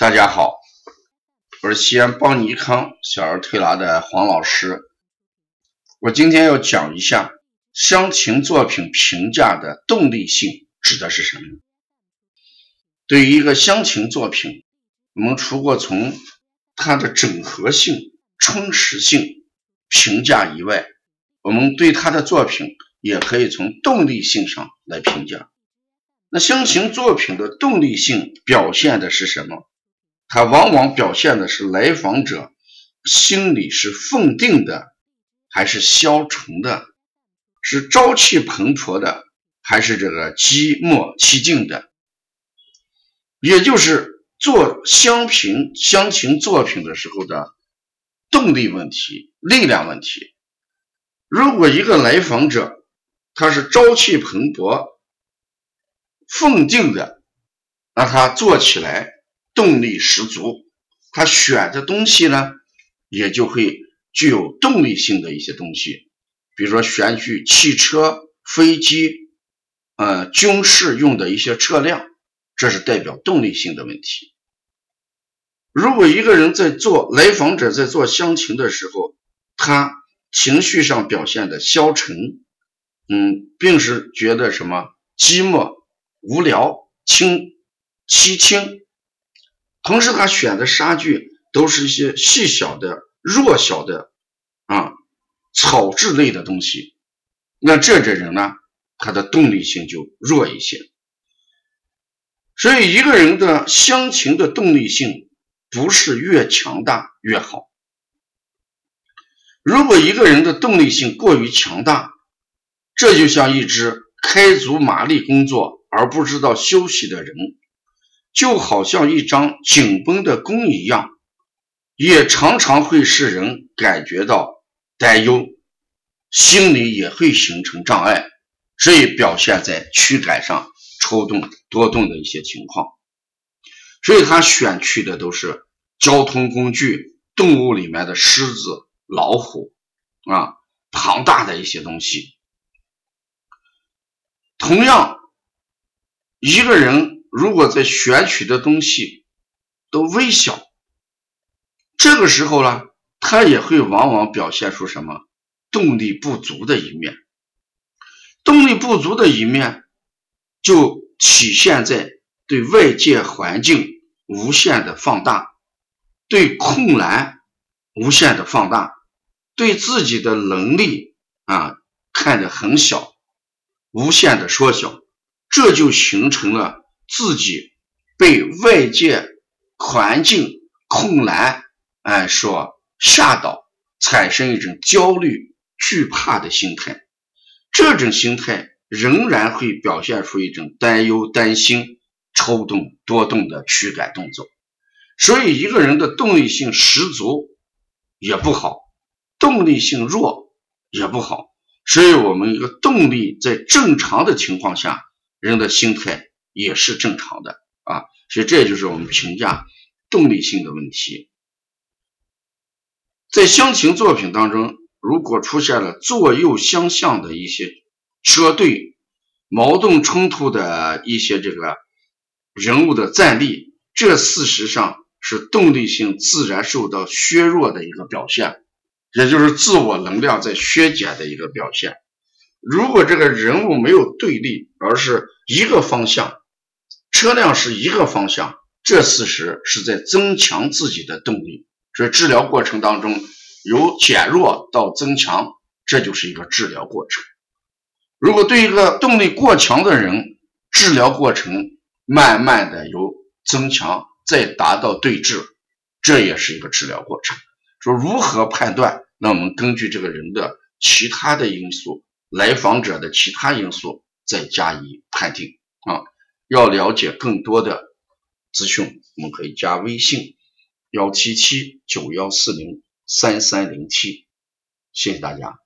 大家好，我是西安邦尼康小儿推拿的黄老师。我今天要讲一下乡情作品评价的动力性指的是什么？对于一个乡情作品，我们除过从它的整合性、充实性评价以外，我们对他的作品也可以从动力性上来评价。那乡情作品的动力性表现的是什么？它往往表现的是来访者心里是奉定的，还是消沉的，是朝气蓬勃的，还是这个寂寞凄静的？也就是做乡评乡情作品的时候的动力问题、力量问题。如果一个来访者他是朝气蓬勃、奉定的，那他做起来。动力十足，他选的东西呢，也就会具有动力性的一些东西，比如说选取汽车、飞机，呃，军事用的一些车辆，这是代表动力性的问题。如果一个人在做来访者在做乡情的时候，他情绪上表现的消沉，嗯，并是觉得什么寂寞、无聊、清凄清。同时，他选的杀具都是一些细小的、弱小的啊草质类的东西，那这种人呢，他的动力性就弱一些。所以，一个人的乡情的动力性不是越强大越好。如果一个人的动力性过于强大，这就像一只开足马力工作而不知道休息的人。就好像一张紧绷的弓一样，也常常会使人感觉到担忧，心里也会形成障碍，所以表现在躯干上抽动多动的一些情况。所以他选取的都是交通工具、动物里面的狮子、老虎啊，庞大的一些东西。同样，一个人。如果在选取的东西都微小，这个时候呢，他也会往往表现出什么动力不足的一面。动力不足的一面，就体现在对外界环境无限的放大，对困难无限的放大，对自己的能力啊看得很小，无限的缩小，这就形成了。自己被外界环境困难哎所吓倒，产生一种焦虑、惧怕的心态，这种心态仍然会表现出一种担忧、担心、抽动、多动的驱赶动作。所以，一个人的动力性十足也不好，动力性弱也不好。所以，我们一个动力在正常的情况下，人的心态。也是正常的啊，所以这就是我们评价动力性的问题。在乡情作品当中，如果出现了左右相向的一些车队、矛盾冲突的一些这个人物的站立，这事实上是动力性自然受到削弱的一个表现，也就是自我能量在削减的一个表现。如果这个人物没有对立，而是一个方向。车辆是一个方向，这事实是在增强自己的动力。所以治疗过程当中由减弱到增强，这就是一个治疗过程。如果对一个动力过强的人，治疗过程慢慢的由增强再达到对治，这也是一个治疗过程。说如何判断？那我们根据这个人的其他的因素，来访者的其他因素再加以判定啊。要了解更多的资讯，我们可以加微信幺七七九幺四零三三零七，谢谢大家。